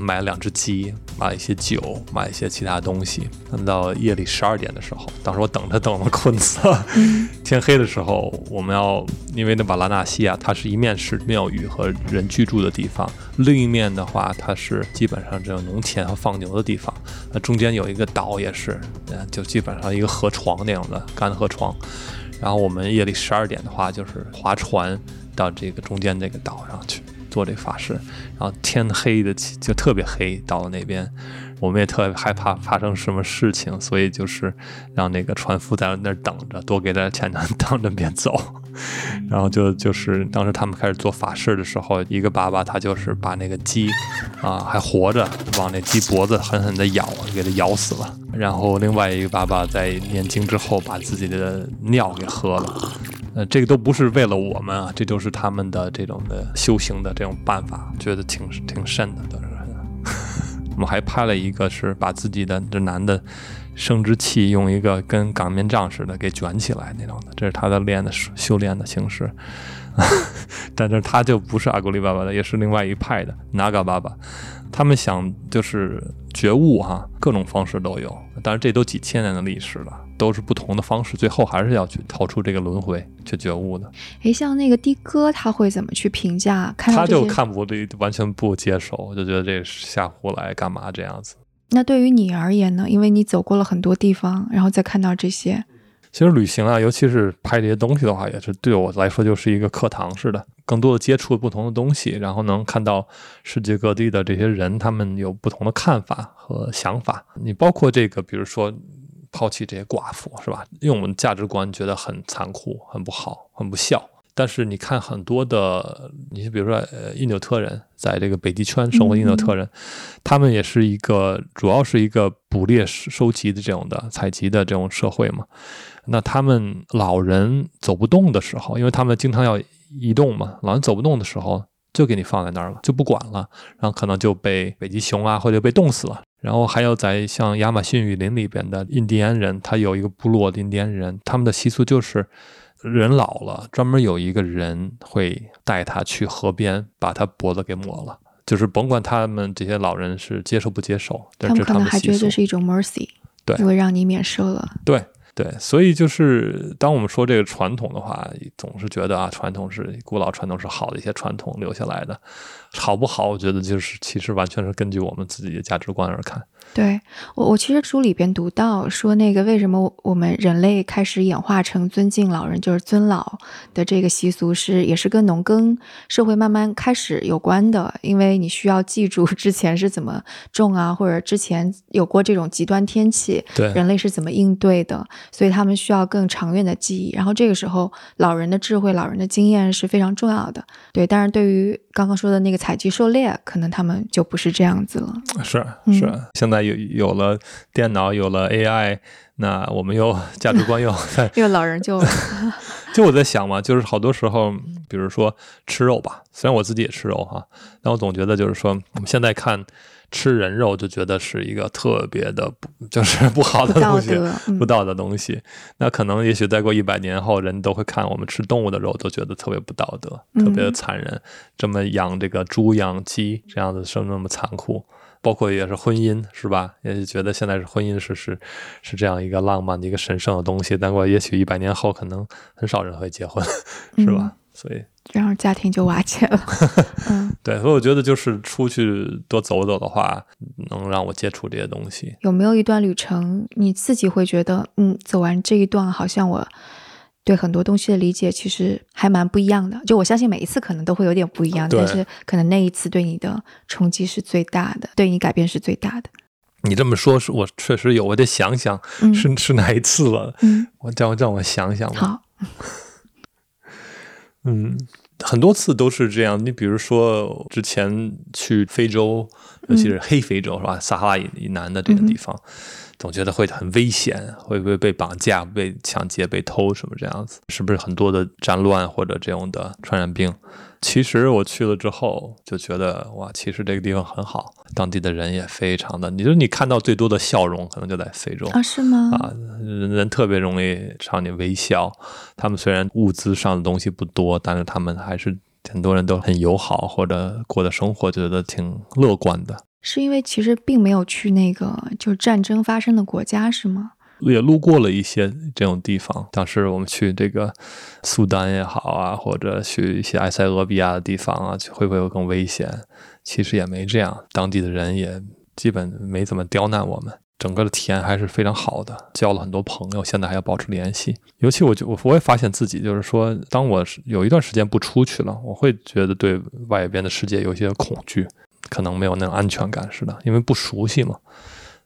买了两只鸡，买了一些酒，买了一些其他东西。等到夜里十二点的时候，当时我等着等的困死了。<laughs> 天黑的时候，我们要因为那瓦拉纳西啊，它是一面是庙宇和人居住的地方，另一面的话，它是基本上只有农田和放牛的地方。那中间有一个岛，也是，呃，就基本上一个河床那样的干河床。然后我们夜里十二点的话，就是划船到这个中间这个岛上去做这法事。然后天黑的起就特别黑，到了那边，我们也特别害怕发生什么事情，所以就是让那个船夫在那儿等着，多给点钱，当着面走。<laughs> 然后就就是当时他们开始做法事的时候，一个爸爸他就是把那个鸡啊还活着往那鸡脖子狠狠地咬，给它咬死了。然后另外一个爸爸在念经之后把自己的尿给喝了。呃，这个都不是为了我们啊，这就是他们的这种的修行的这种办法，觉得挺挺慎的，都是。<laughs> 我们还拍了一个是把自己的这男的生殖器用一个跟擀面杖似的给卷起来那种的，这是他的练的修炼的形式。<laughs> 但是他就不是阿古丽巴巴的，也是另外一派的拿嘎巴巴。他们想就是觉悟哈，各种方式都有，但是这都几千年的历史了，都是不同的方式，最后还是要去逃出这个轮回，去觉悟的。诶，像那个的哥他会怎么去评价？看他就看不对，完全不接受，就觉得这是瞎胡来干嘛这样子。那对于你而言呢？因为你走过了很多地方，然后再看到这些，其实旅行啊，尤其是拍这些东西的话，也是对我来说就是一个课堂似的，更多的接触不同的东西，然后能看到世界各地的这些人，他们有不同的看法和想法。你包括这个，比如说抛弃这些寡妇，是吧？因为我们价值观觉得很残酷、很不好、很不孝。但是你看很多的，你比如说呃，印度特人在这个北极圈生活的印度特人，他们也是一个主要是一个捕猎收收集的这种的采集的这种社会嘛。那他们老人走不动的时候，因为他们经常要移动嘛，老人走不动的时候就给你放在那儿了，就不管了，然后可能就被北极熊啊或者被冻死了。然后还有在像亚马逊雨林里边的印第安人，他有一个部落的印第安人，他们的习俗就是。人老了，专门有一个人会带他去河边，把他脖子给抹了。就是甭管他们这些老人是接受不接受，这他们可能是他们的习俗还觉得这。是一种 mercy，对因为让你免受了。对对，所以就是当我们说这个传统的话，总是觉得啊，传统是古老传统是好的一些传统留下来的，好不好？我觉得就是其实完全是根据我们自己的价值观而看。对我，我其实书里边读到说，那个为什么我我们人类开始演化成尊敬老人，就是尊老的这个习俗是，也是跟农耕社会慢慢开始有关的。因为你需要记住之前是怎么种啊，或者之前有过这种极端天气，对人类是怎么应对的，所以他们需要更长远的记忆。然后这个时候，老人的智慧、老人的经验是非常重要的。对，但是对于刚刚说的那个采集狩猎，可能他们就不是这样子了。是嗯是，现在有有了电脑，有了 AI，那我们又 <laughs> 价值观又在 <laughs> 因为老人就 <laughs> 就我在想嘛，就是好多时候，比如说吃肉吧，虽然我自己也吃肉哈，但我总觉得就是说，我们现在看吃人肉就觉得是一个特别的不，就是不好的东西，不，道德的东西。那可能也许再过一百年后，人都会看我们吃动物的肉，都觉得特别不道德，特别的嗯残忍。这么养这个猪、养鸡，这样子生那么残酷。包括也是婚姻，是吧？也是觉得现在是婚姻是是是这样一个浪漫的一个神圣的东西，但过也许一百年后，可能很少人会结婚，<laughs> 是吧？嗯所以然后家庭就瓦解了。<laughs> 嗯，对，所以我觉得就是出去多走走的话，能让我接触这些东西。有没有一段旅程，你自己会觉得，嗯，走完这一段，好像我对很多东西的理解其实还蛮不一样的。就我相信每一次可能都会有点不一样，但是可能那一次对你的冲击是最大的，对你改变是最大的。你这么说，是我确实有，我得想想嗯是是哪一次了。嗯，我让我让我想想吧。好，<laughs> 嗯，很多次都是这样。你比如说，之前去非洲，尤其是黑非洲、是吧？撒哈拉以以南的这个地方，总觉得会很危险，会不会被绑架、被抢劫、被偷什么这样子？是不是很多的战乱或者这种的传染病？其实我去了之后就觉得，哇，其实这个地方很好，当地的人也非常的，你就你看到最多的笑容，可能就在非洲啊，是吗？啊，人人特别容易朝你微笑。他们虽然物资上的东西不多，但是他们还是很多人都很友好，或者过的生活觉得挺乐观的。是因为其实并没有去那个就是战争发生的国家，是吗？也路过了一些这种地方，当时我们去这个苏丹也好啊，或者去一些埃塞俄比亚的地方啊，会不会有更危险？其实也没这样，当地的人也基本没怎么刁难我们。整个的体验还是非常好的，交了很多朋友，现在还要保持联系。尤其我就我我也发现自己，就是说，当我有一段时间不出去了，我会觉得对外边的世界有一些恐惧，可能没有那种安全感似的，因为不熟悉嘛。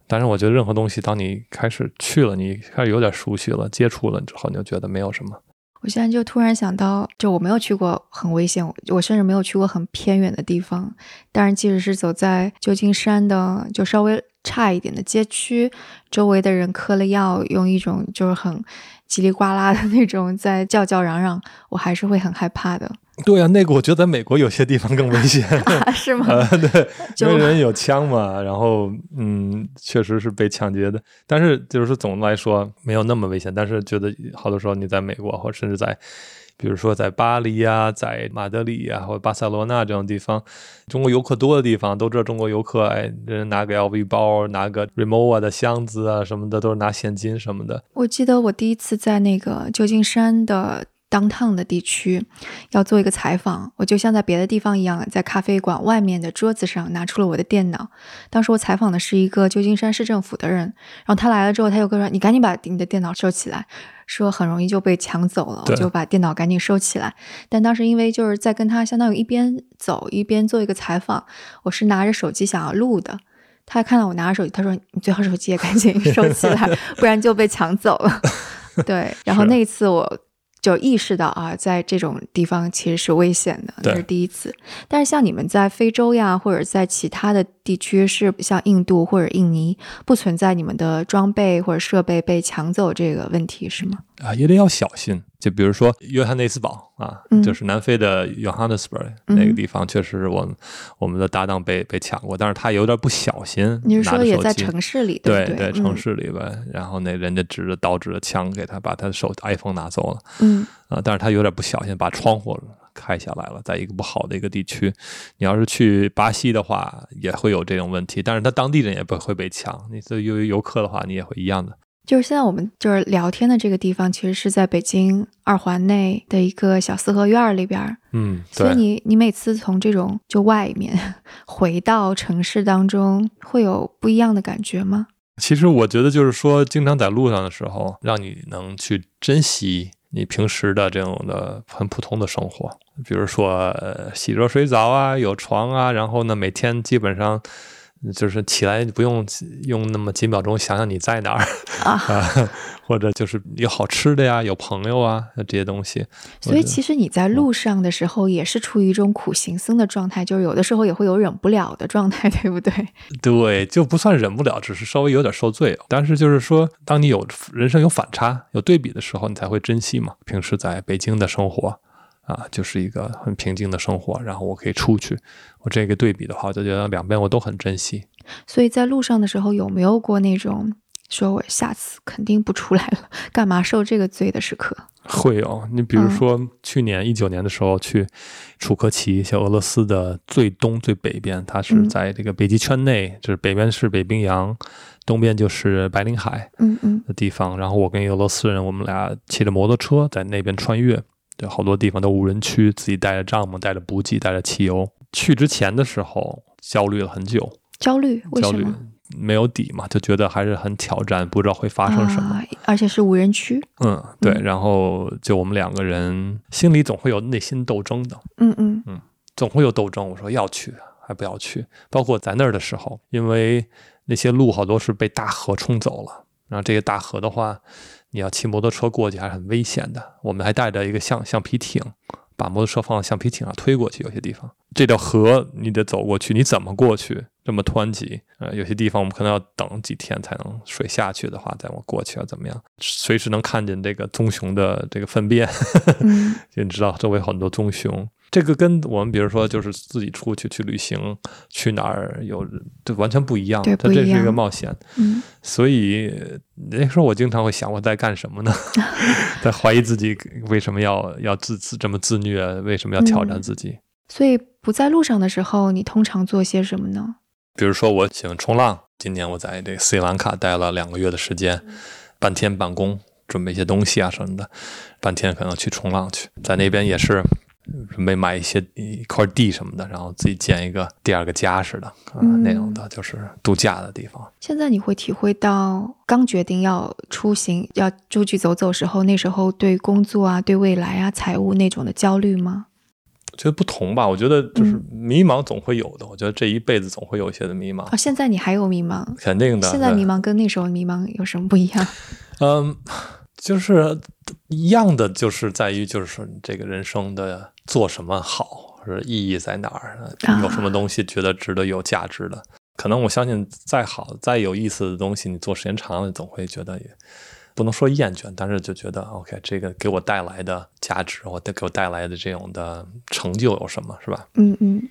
但是我觉得任何东西，当你开始去了，你开始有点熟悉了，接触了之后，你就觉得没有什么。我现在就突然想到，就我没有去过很危险，我甚至没有去过很偏远的地方。但是即使是走在旧金山的就稍微差一点的街区，周围的人嗑了药，用一种就是很叽里呱啦的那种在叫叫嚷嚷，我还是会很害怕的。对啊，那个我觉得在美国有些地方更危险。<laughs> 啊、是吗？呃，对，因为人有枪嘛，然后嗯，确实是被抢劫的。但是就是说总的来说没有那么危险，但是觉得好多时候你在美国，或甚至在，比如说在巴黎呀、在马德里呀、或者巴塞罗那这种地方，中国游客多的地方，都知道中国游客哎，人拿个 LV 包，拿个 Rimowa 的箱子啊什么的，都是拿现金什么的。我记得我第一次在那个旧金山的 downtown 的地区要做一个采访，我就像在别的地方一样，在咖啡馆外面的桌子上拿出了我的电脑。当时我采访的是一个旧金山市政府的人，然后他来了之后，他又跟我说：“你赶紧把你的电脑收起来。”说很容易就被抢走了，我就把电脑赶紧收起来。但当时因为就是在跟他相当于一边走一边做一个采访，我是拿着手机想要录的。他看到我拿着手机，他说：“你最好手机也赶紧收起来，<laughs> 不然就被抢走了。”对，然后那一次我就意识到啊，在这种地方其实是危险的，对这是第一次。但是像你们在非洲呀，或者在其他的地区，是像印度或者印尼，不存在你们的装备或者设备被抢走这个问题，是吗？啊，也得要小心。就比如说约翰内斯堡啊，嗯就是南非的 Johannesburg、嗯那个地方，确实我们我们的搭档被被抢过，但是他有点不小心，你是说也在城市里，对对对？城市里边，然后那人家指着刀指着枪给他把他的手 iPhone 拿走了嗯，啊，但是他有点不小心把窗户开下来了，在一个不好的一个地区。你要是去巴西的话，也会有这种问题，但是他当地人也不会被抢。你作为游游客的话，你也会一样的。就是现在我们就是聊天的这个地方，其实是在北京二环内的一个小四合院儿里边儿。嗯，所以。你你每次从这种就外面 <laughs> 回到城市当中，会有不一样的感觉吗？其实我觉得就是说，经常在路上的时候，让你能去珍惜你平时的这种的很普通的生活，比如说、洗热水澡啊，有床啊，然后呢，每天基本上就是起来不用用那么几秒钟想想你在哪儿啊，<laughs> 啊，或者就是有好吃的呀，有朋友啊这些东西。所以其实你在路上的时候也是处于一种苦行僧的状态，就是有的时候也会有忍不了的状态，<laughs> 对不对？对，就不算忍不了，只是稍微有点受罪。但是就是说，当你有人生有反差、有对比的时候，你才会珍惜嘛。平时在北京的生活啊，就是一个很平静的生活，然后我可以出去，我这个对比的话，我就觉得两边我都很珍惜。所以在路上的时候有没有过那种说我下次肯定不出来了，干嘛受这个罪的时刻？<laughs> 会有，你比如说去年一九年的时候去楚科奇，像俄罗斯的最东最北边，它是嗯在这个北极圈内，就是北边是北冰洋，东边就是白令海。嗯嗯的地方，然后我跟俄罗斯人，我们俩骑着摩托车在那边穿越，对，好多地方都无人区，自己带着帐篷、带着补给、带着汽油。去之前的时候焦虑了很久，焦虑为焦虑没有底嘛，就觉得还是很挑战，不知道会发生什么。啊，而且是无人区。嗯，对，嗯然后就我们两个人心里总会有内心斗争的，嗯嗯嗯总会有斗争。我说要去还不要去，包括在那儿的时候，因为那些路好多是被大河冲走了，然后这些大河的话，你要骑摩托车过去还是很危险的。我们还带着一个橡橡皮艇，把摩托车放到橡皮艇上推过去，有些地方这条河你得走过去，你怎么过去？这么湍急，呃，有些地方我们可能要等几天才能水下去的话，再往过去啊，怎么样？随时能看见这个棕熊的这个粪便，嗯 <laughs> 就你知道周围很多棕熊，这个跟我们比如说就是自己出去去旅行，去哪儿有这完全不一样，对它这是一个冒险，嗯所以那时候我经常会想我在干什么呢？<laughs> 在怀疑自己为什么要要自自这么自虐，为什么要挑战嗯自己？所以不在路上的时候，你通常做些什么呢？比如说我喜欢冲浪，今年我在这个斯里兰卡待了两个月的时间，半天办公，准备一些东西啊什么的，半天可能去冲浪去，在那边也是准备买一些一块地什么的，然后自己建一个第二个家似的，啊、嗯那种的，就是度假的地方。现在你会体会到刚决定要出行、要出去走走时候，那时候对工作啊、对未来啊、财务那种的焦虑吗？我觉得不同吧，我觉得就是嗯迷茫总会有的，我觉得这一辈子总会有一些的迷茫，哦，现在你还有迷茫？肯定的。现在迷茫跟那时候迷茫有什么不一样？嗯，就是一样的，就是在于就是说你这个人生的做什么好，或者意义在哪儿，啊有什么东西觉得值得有价值的。可能我相信，再好再有意思的东西，你做时间长了，总会觉得也不能说厌倦，但是就觉得 OK，这个给我带来的价值，或者给我带来的这种的成就有什么，是吧？嗯嗯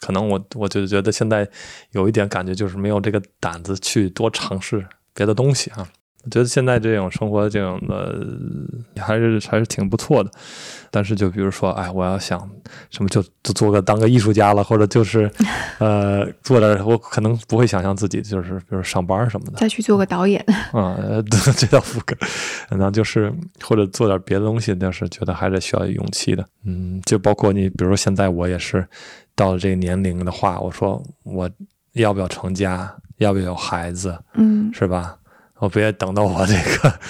可能我我就觉得现在有一点感觉，就是没有这个胆子去多尝试别的东西啊。我觉得现在这种生活这种的还是还是挺不错的，但是就比如说，哎，我要想什么就就做个当个艺术家了，或者就是 <laughs> 呃做点我可能不会想象自己就是比如上班什么的再去做个导演。啊，<laughs> 呃这倒不可能，那就是或者做点别的东西，但是觉得还是需要勇气的。嗯，就包括你，比如说现在我也是到了这个年龄的话，我说我要不要成家，要不要有孩子，嗯是吧？我别等到我这个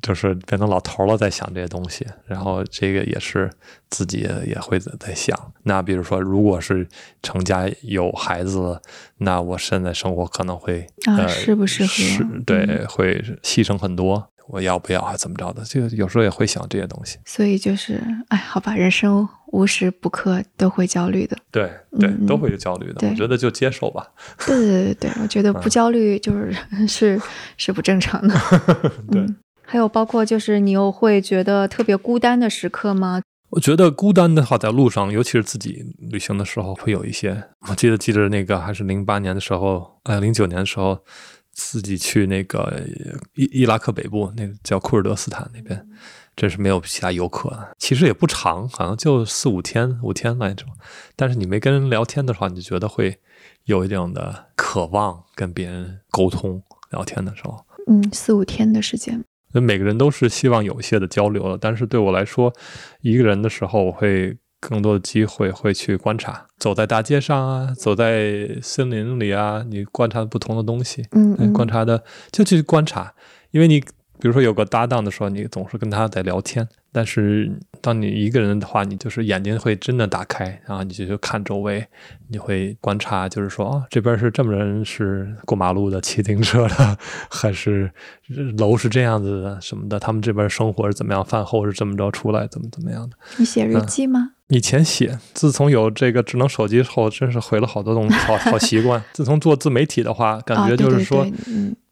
就是变成老头了再想这些东西，然后这个也是自己也会在在想。那比如说，如果是成家有孩子了，那我现在生活可能会啊呃适不适合是对，嗯会牺牲很多。我要不要啊怎么着的？这个有时候也会想这些东西。所以就是，哎，好吧，人生无时不刻都会焦虑的。对对，嗯都会有焦虑的。对我觉得就接受吧。对对对对，我觉得不焦虑就是 <laughs> 是是不正常的。<laughs> 对嗯，还有包括就是你又会觉得特别孤单的时刻吗？我觉得孤单的话，在路上，尤其是自己旅行的时候，会有一些。我记得记得那个还是零八年的时候，呃，零九年的时候，自己去那个伊伊拉克北部，那个叫库尔德斯坦那边，真是没有其他游客的。其实也不长，好像就四五天，五天来着。但是你没跟人聊天的话，你就觉得会有一定的渴望跟别人沟通聊天的时候。嗯，四五天的时间。那每个人都是希望有一些的交流的，但是对我来说，一个人的时候，我会更多的机会会去观察，走在大街上啊，走在森林里啊，你观察不同的东西，嗯嗯，观察的就去观察，因为你比如说有个搭档的时候，你总是跟他在聊天，但是当你一个人的话，你就是眼睛会真的打开，然后你就去看周围，你会观察，就是说啊、这边是这么人是过马路的、骑自行车的，<laughs> 还是楼是这样子的什么的，他们这边生活是怎么样，饭后是这么着出来，怎么怎么样的。你写日嗯记吗？以前写，自从有这个智能手机后，真是毁了好多东西，好好习惯。自从做自媒体的话，感觉就是说，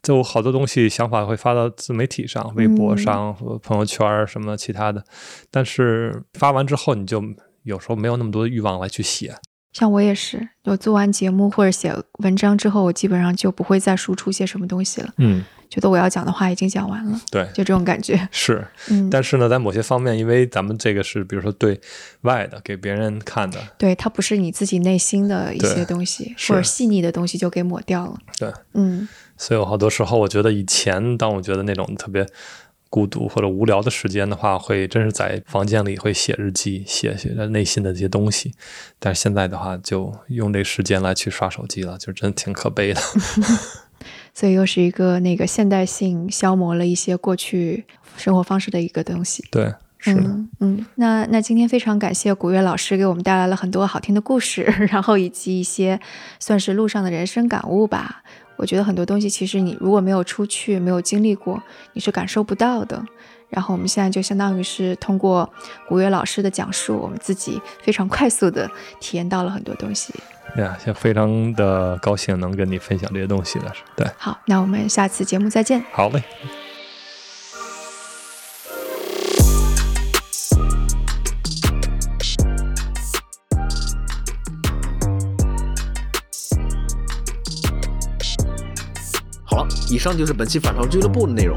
就好多东西想法会发到自媒体上、微博上、和朋友圈儿什么其他的，但是发完之后，你就有时候没有那么多欲望来去写。像我也是，我做完节目或者写文章之后，我基本上就不会再输出些什么东西了，嗯，觉得我要讲的话已经讲完了，对，就这种感觉。是。嗯，但是呢，在某些方面，因为咱们这个是比如说对外的，给别人看的，对，它不是你自己内心的一些东西，或者细腻的东西就给抹掉了。对，嗯所以我好多时候，我觉得以前当我觉得那种特别孤独或者无聊的时间的话，会真是在房间里会写日记，写写内心的这些东西。但是现在的话，就用这时间来去刷手机了，就真的挺可悲的。<laughs> 所以又是一个那个现代性消磨了一些过去生活方式的一个东西。对，是的。嗯嗯，那那今天非常感谢古月老师给我们带来了很多好听的故事，<laughs> 然后以及一些算是路上的人生感悟吧。我觉得很多东西其实你如果没有出去，没有经历过，你是感受不到的。然后我们现在就相当于是通过古月老师的讲述，我们自己非常快速的体验到了很多东西。呀，现在非常的高兴能跟你分享这些东西的是，对，好，那我们下次节目再见。好嘞。好了，以上就是本期反潮俱乐部的内容。